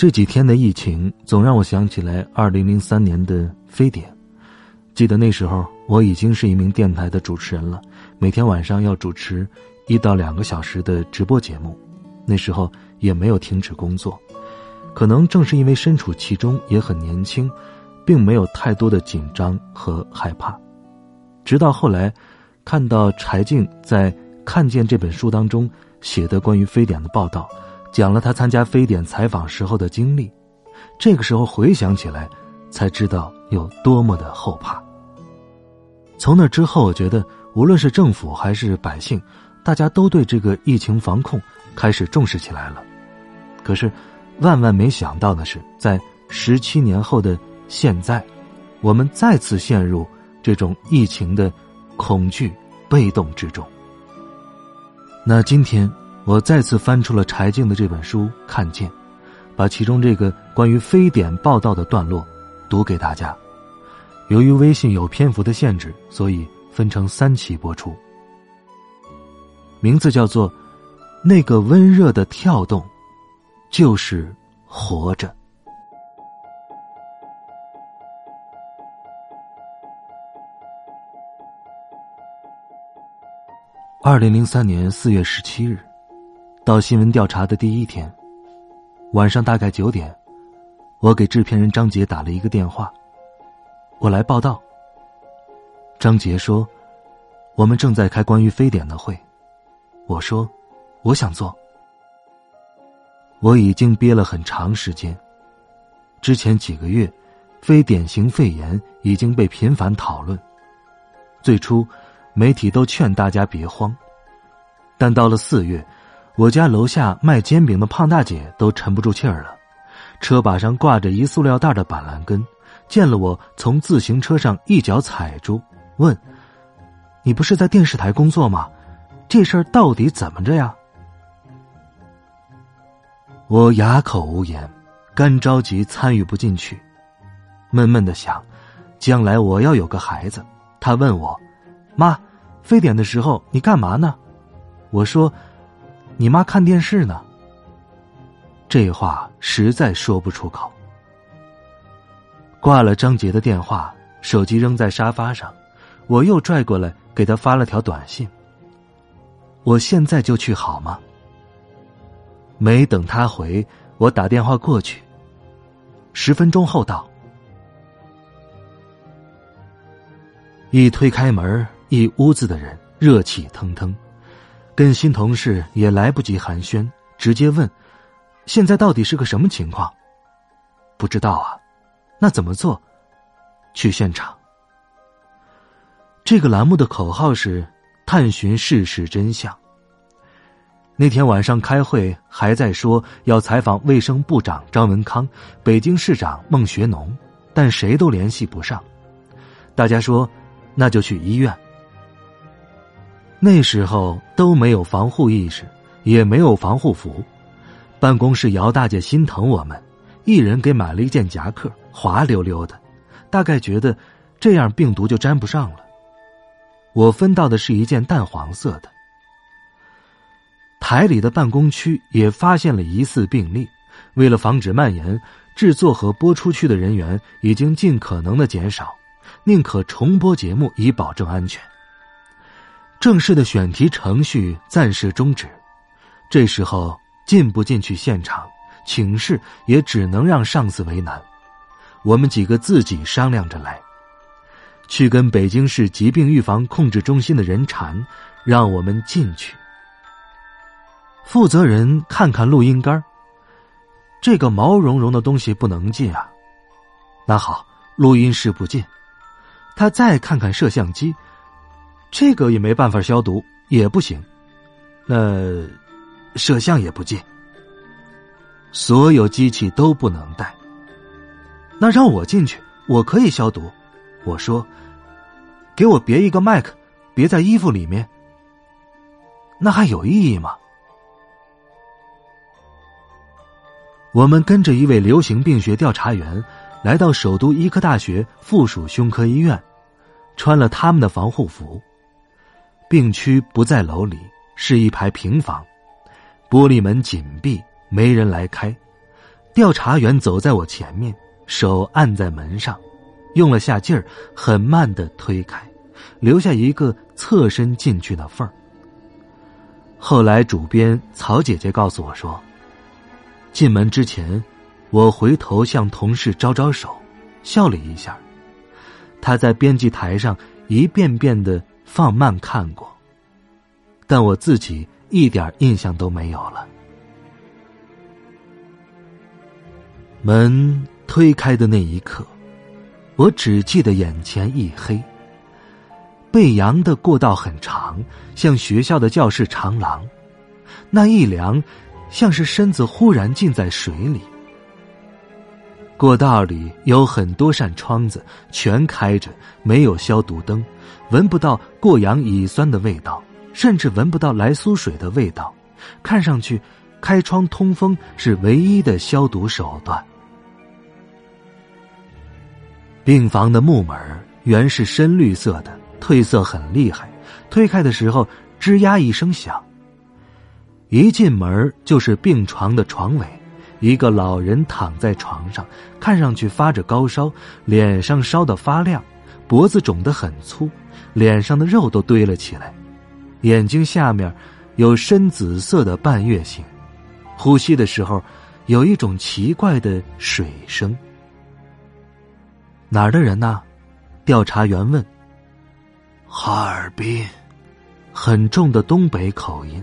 这几天的疫情，总让我想起来二零零三年的非典。记得那时候，我已经是一名电台的主持人了，每天晚上要主持一到两个小时的直播节目。那时候也没有停止工作，可能正是因为身处其中，也很年轻，并没有太多的紧张和害怕。直到后来，看到柴静在《看见》这本书当中写的关于非典的报道。讲了他参加非典采访时候的经历，这个时候回想起来，才知道有多么的后怕。从那之后，我觉得无论是政府还是百姓，大家都对这个疫情防控开始重视起来了。可是，万万没想到的是，在十七年后的现在，我们再次陷入这种疫情的恐惧被动之中。那今天。我再次翻出了柴静的这本书《看见》，把其中这个关于非典报道的段落读给大家。由于微信有篇幅的限制，所以分成三期播出。名字叫做《那个温热的跳动，就是活着》。二零零三年四月十七日。到新闻调查的第一天，晚上大概九点，我给制片人张杰打了一个电话。我来报道。张杰说：“我们正在开关于非典的会。”我说：“我想做。”我已经憋了很长时间。之前几个月，非典型肺炎已经被频繁讨论。最初，媒体都劝大家别慌，但到了四月。我家楼下卖煎饼的胖大姐都沉不住气儿了，车把上挂着一塑料袋的板蓝根，见了我从自行车上一脚踩住，问：“你不是在电视台工作吗？这事儿到底怎么着呀？”我哑口无言，干着急参与不进去，闷闷的想：将来我要有个孩子，他问我：“妈，非典的时候你干嘛呢？”我说。你妈看电视呢。这话实在说不出口。挂了张杰的电话，手机扔在沙发上，我又拽过来给他发了条短信：“我现在就去好吗？”没等他回，我打电话过去。十分钟后到，一推开门，一屋子的人热气腾腾。跟新同事也来不及寒暄，直接问：“现在到底是个什么情况？”不知道啊，那怎么做？去现场。这个栏目的口号是“探寻事实真相”。那天晚上开会还在说要采访卫生部长张文康、北京市长孟学农，但谁都联系不上。大家说：“那就去医院。”那时候都没有防护意识，也没有防护服。办公室姚大姐心疼我们，一人给买了一件夹克，滑溜溜的，大概觉得这样病毒就沾不上了。我分到的是一件淡黄色的。台里的办公区也发现了疑似病例，为了防止蔓延，制作和播出区的人员已经尽可能的减少，宁可重播节目以保证安全。正式的选题程序暂时终止，这时候进不进去现场，请示也只能让上司为难。我们几个自己商量着来，去跟北京市疾病预防控制中心的人缠，让我们进去。负责人看看录音杆这个毛茸茸的东西不能进啊。那好，录音室不进。他再看看摄像机。这个也没办法消毒，也不行。那摄像也不进。所有机器都不能带。那让我进去，我可以消毒。我说：“给我别一个麦克，别在衣服里面。”那还有意义吗？我们跟着一位流行病学调查员来到首都医科大学附属胸科医院，穿了他们的防护服。病区不在楼里，是一排平房，玻璃门紧闭，没人来开。调查员走在我前面，手按在门上，用了下劲儿，很慢的推开，留下一个侧身进去的缝儿。后来，主编曹姐姐告诉我说。进门之前，我回头向同事招招手，笑了一下。他在编辑台上一遍遍的放慢看过，但我自己一点印象都没有了。门推开的那一刻，我只记得眼前一黑。背阳的过道很长，像学校的教室长廊，那一凉。像是身子忽然浸在水里。过道里有很多扇窗子，全开着，没有消毒灯，闻不到过氧乙酸的味道，甚至闻不到来苏水的味道。看上去，开窗通风是唯一的消毒手段。病房的木门原是深绿色的，褪色很厉害，推开的时候吱呀一声响。一进门就是病床的床尾，一个老人躺在床上，看上去发着高烧，脸上烧得发亮，脖子肿得很粗，脸上的肉都堆了起来，眼睛下面有深紫色的半月形，呼吸的时候有一种奇怪的水声。哪儿的人呢？调查员问。哈尔滨，很重的东北口音。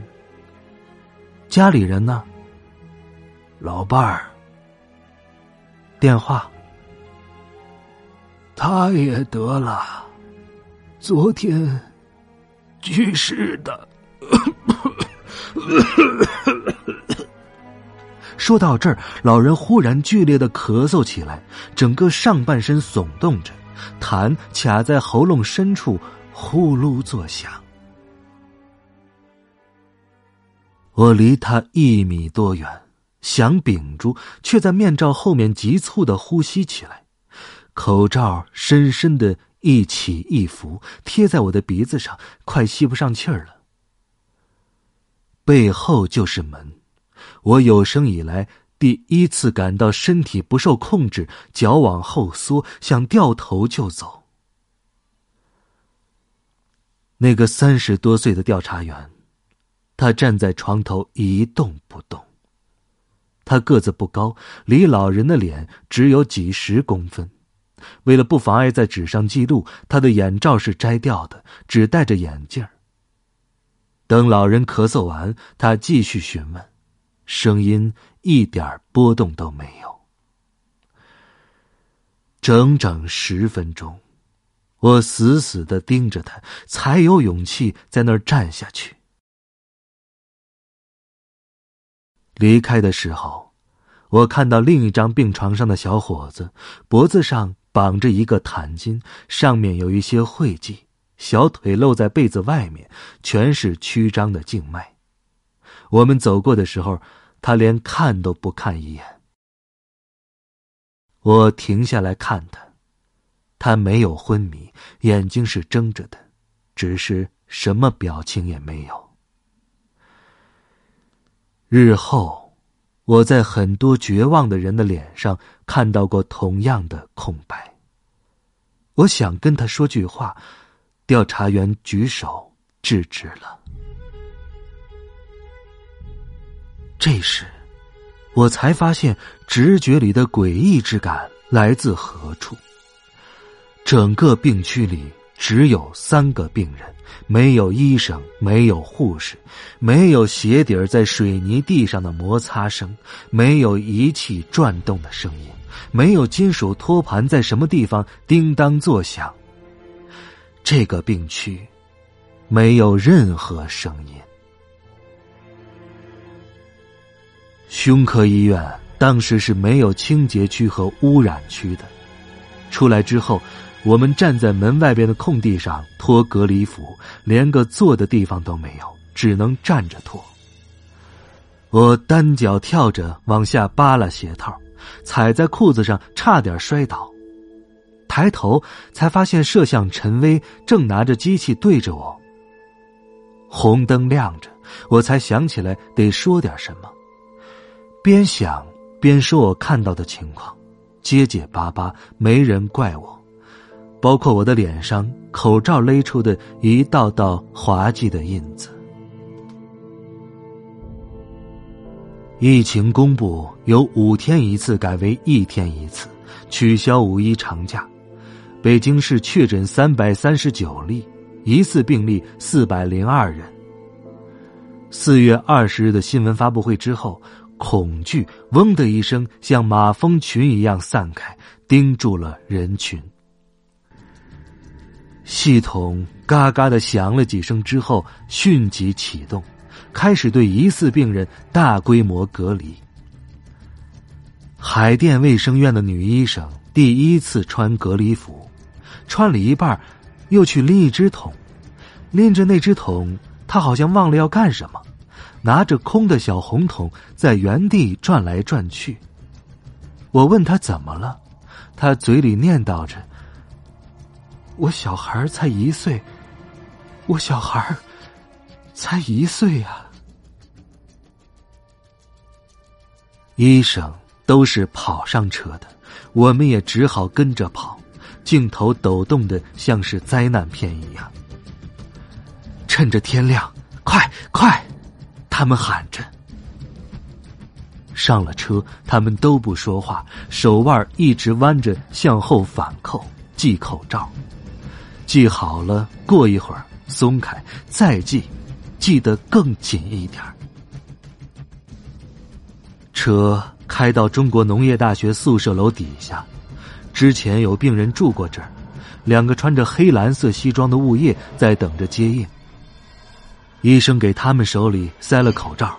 家里人呢？老伴儿。电话。他也得了，昨天去世的。说到这儿，老人忽然剧烈的咳嗽起来，整个上半身耸动着，痰卡在喉咙深处，呼噜作响。我离他一米多远，想屏住，却在面罩后面急促的呼吸起来，口罩深深的一起一伏，贴在我的鼻子上，快吸不上气儿了。背后就是门，我有生以来第一次感到身体不受控制，脚往后缩，想掉头就走。那个三十多岁的调查员。他站在床头一动不动。他个子不高，离老人的脸只有几十公分。为了不妨碍在纸上记录，他的眼罩是摘掉的，只戴着眼镜等老人咳嗽完，他继续询问，声音一点波动都没有。整整十分钟，我死死的盯着他，才有勇气在那儿站下去。离开的时候，我看到另一张病床上的小伙子脖子上绑着一个毯巾，上面有一些晦迹，小腿露在被子外面，全是曲张的静脉。我们走过的时候，他连看都不看一眼。我停下来看他，他没有昏迷，眼睛是睁着的，只是什么表情也没有。日后，我在很多绝望的人的脸上看到过同样的空白。我想跟他说句话，调查员举手制止了。这时，我才发现直觉里的诡异之感来自何处。整个病区里。只有三个病人，没有医生，没有护士，没有鞋底在水泥地上的摩擦声，没有仪器转动的声音，没有金属托盘在什么地方叮当作响。这个病区没有任何声音。胸科医院当时是没有清洁区和污染区的。出来之后，我们站在门外边的空地上脱隔离服，连个坐的地方都没有，只能站着脱。我单脚跳着往下扒拉鞋套，踩在裤子上，差点摔倒。抬头才发现摄像陈威正拿着机器对着我。红灯亮着，我才想起来得说点什么。边想边说我看到的情况，结结巴巴，没人怪我，包括我的脸上口罩勒出的一道道滑稽的印子。疫情公布，由五天一次改为一天一次，取消五一长假。北京市确诊三百三十九例，疑似病例四百零二人。四月二十日的新闻发布会之后，恐惧“嗡”的一声像马蜂群一样散开，盯住了人群。系统嘎嘎的响了几声之后，迅即启动，开始对疑似病人大规模隔离。海淀卫生院的女医生第一次穿隔离服。穿了一半，又去拎一只桶，拎着那只桶，她好像忘了要干什么，拿着空的小红桶在原地转来转去。我问他怎么了，他嘴里念叨着：“我小孩才一岁，我小孩才一岁呀。”医生都是跑上车的，我们也只好跟着跑。镜头抖动的像是灾难片一样。趁着天亮，快快！他们喊着。上了车，他们都不说话，手腕一直弯着向后反扣系口罩，系好了，过一会儿松开，再系，系得更紧一点。车开到中国农业大学宿舍楼底下。之前有病人住过这儿，两个穿着黑蓝色西装的物业在等着接应。医生给他们手里塞了口罩，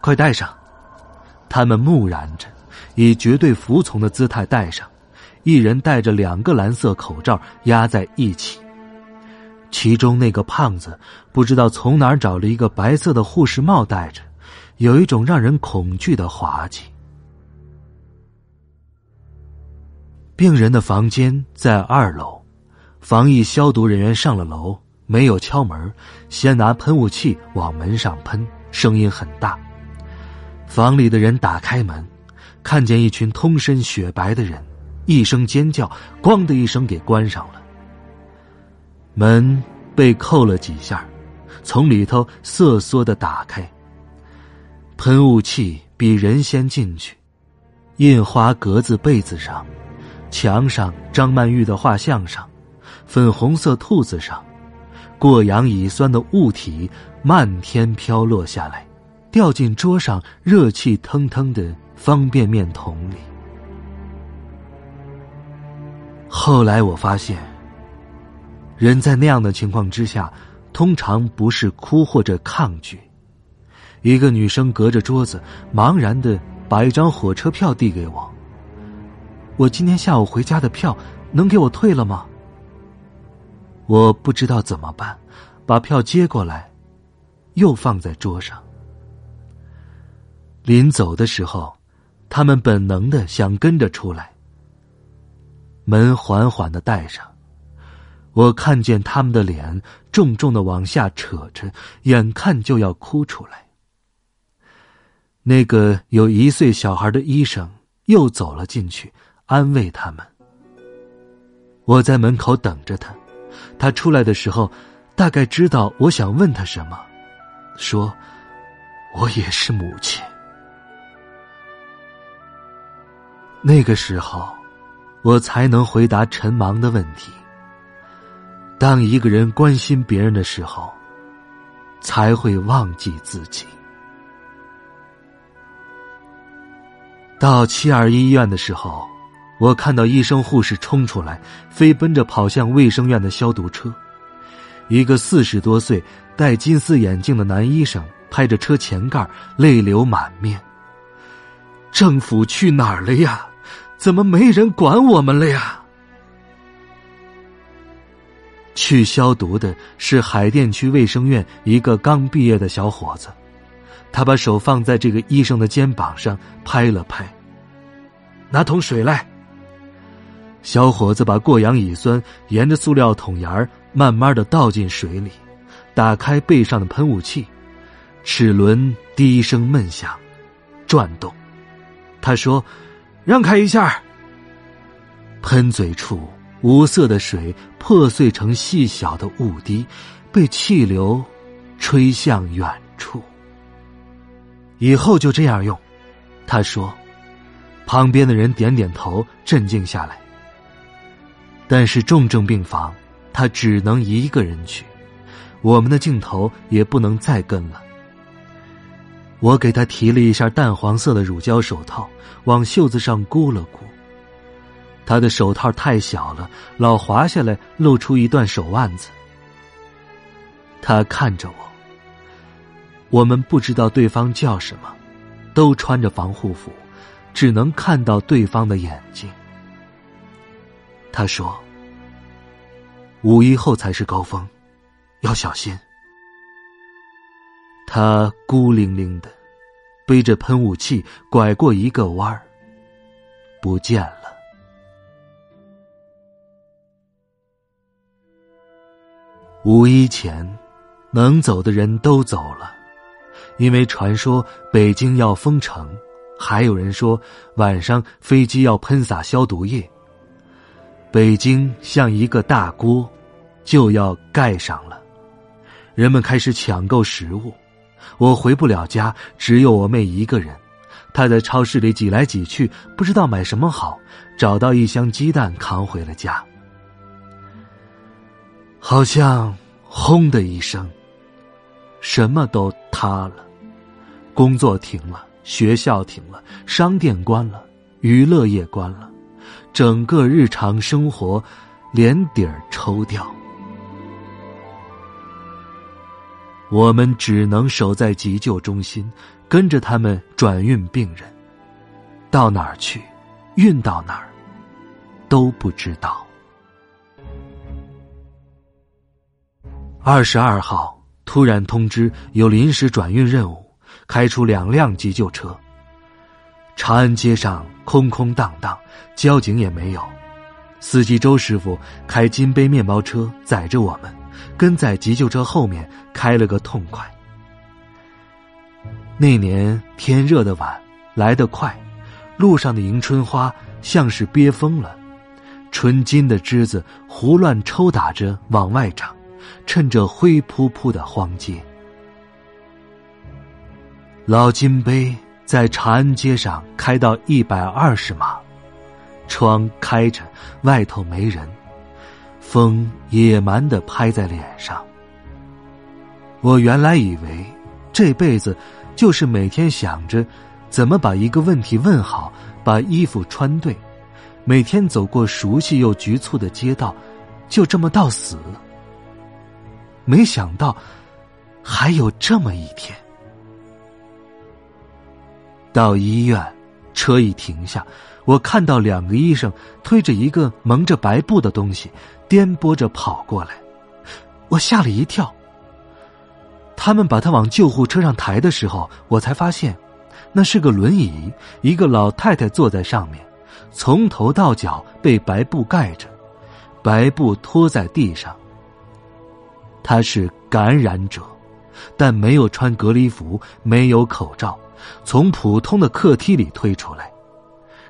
快戴上。他们木然着，以绝对服从的姿态戴上。一人戴着两个蓝色口罩压在一起。其中那个胖子不知道从哪儿找了一个白色的护士帽戴着，有一种让人恐惧的滑稽。病人的房间在二楼，防疫消毒人员上了楼，没有敲门，先拿喷雾器往门上喷，声音很大。房里的人打开门，看见一群通身雪白的人，一声尖叫，咣的一声给关上了。门被扣了几下，从里头瑟缩的打开。喷雾器比人先进去，印花格子被子上。墙上张曼玉的画像上，粉红色兔子上，过氧乙酸的物体漫天飘落下来，掉进桌上热气腾腾的方便面桶里。后来我发现，人在那样的情况之下，通常不是哭或者抗拒。一个女生隔着桌子，茫然的把一张火车票递给我。我今天下午回家的票能给我退了吗？我不知道怎么办，把票接过来，又放在桌上。临走的时候，他们本能的想跟着出来。门缓缓的带上，我看见他们的脸重重的往下扯着，眼看就要哭出来。那个有一岁小孩的医生又走了进去。安慰他们。我在门口等着他，他出来的时候，大概知道我想问他什么，说：“我也是母亲。”那个时候，我才能回答陈芒的问题。当一个人关心别人的时候，才会忘记自己。到七二医院的时候。我看到医生护士冲出来，飞奔着跑向卫生院的消毒车。一个四十多岁、戴金丝眼镜的男医生拍着车前盖，泪流满面。政府去哪儿了呀？怎么没人管我们了呀？去消毒的是海淀区卫生院一个刚毕业的小伙子，他把手放在这个医生的肩膀上拍了拍，拿桶水来。小伙子把过氧乙酸沿着塑料桶沿儿慢慢的倒进水里，打开背上的喷雾器，齿轮低声闷响，转动。他说：“让开一下。”喷嘴处无色的水破碎成细小的雾滴，被气流吹向远处。以后就这样用，他说。旁边的人点点头，镇静下来。但是重症病房，他只能一个人去，我们的镜头也不能再跟了。我给他提了一下淡黄色的乳胶手套，往袖子上箍了箍。他的手套太小了，老滑下来，露出一段手腕子。他看着我，我们不知道对方叫什么，都穿着防护服，只能看到对方的眼睛。他说：“五一后才是高峰，要小心。”他孤零零的背着喷雾器，拐过一个弯儿，不见了。五一前，能走的人都走了，因为传说北京要封城，还有人说晚上飞机要喷洒消毒液。北京像一个大锅，就要盖上了。人们开始抢购食物，我回不了家，只有我妹一个人。她在超市里挤来挤去，不知道买什么好，找到一箱鸡蛋扛回了家。好像轰的一声，什么都塌了，工作停了，学校停了，商店关了，娱乐业关了。整个日常生活连底儿抽掉，我们只能守在急救中心，跟着他们转运病人，到哪儿去，运到哪儿，都不知道。二十二号突然通知有临时转运任务，开出两辆急救车。长安街上空空荡荡，交警也没有。司机周师傅开金杯面包车载着我们，跟在急救车后面开了个痛快。那年天热的晚，来得快，路上的迎春花像是憋疯了，纯金的枝子胡乱抽打着往外长，趁着灰扑扑的荒街。老金杯。在长安街上开到一百二十码，窗开着，外头没人，风野蛮的拍在脸上。我原来以为这辈子就是每天想着怎么把一个问题问好，把衣服穿对，每天走过熟悉又局促的街道，就这么到死。没想到还有这么一天。到医院，车一停下，我看到两个医生推着一个蒙着白布的东西，颠簸着跑过来，我吓了一跳。他们把他往救护车上抬的时候，我才发现，那是个轮椅，一个老太太坐在上面，从头到脚被白布盖着，白布拖在地上。他是感染者，但没有穿隔离服，没有口罩。从普通的客梯里推出来，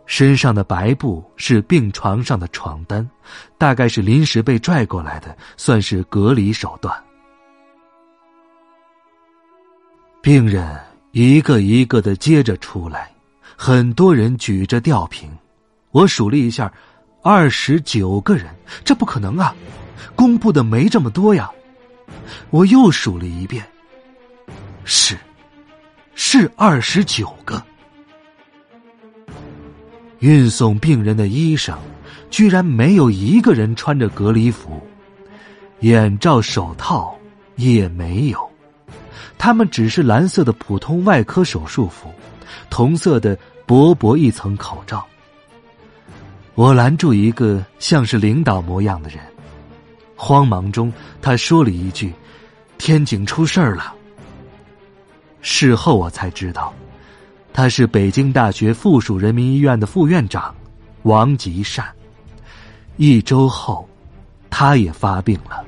身上的白布是病床上的床单，大概是临时被拽过来的，算是隔离手段。病人一个一个的接着出来，很多人举着吊瓶，我数了一下，二十九个人，这不可能啊！公布的没这么多呀。我又数了一遍，是。是二十九个。运送病人的医生，居然没有一个人穿着隔离服，眼罩、手套也没有，他们只是蓝色的普通外科手术服，同色的薄薄一层口罩。我拦住一个像是领导模样的人，慌忙中他说了一句：“天井出事儿了。”事后我才知道，他是北京大学附属人民医院的副院长王吉善。一周后，他也发病了。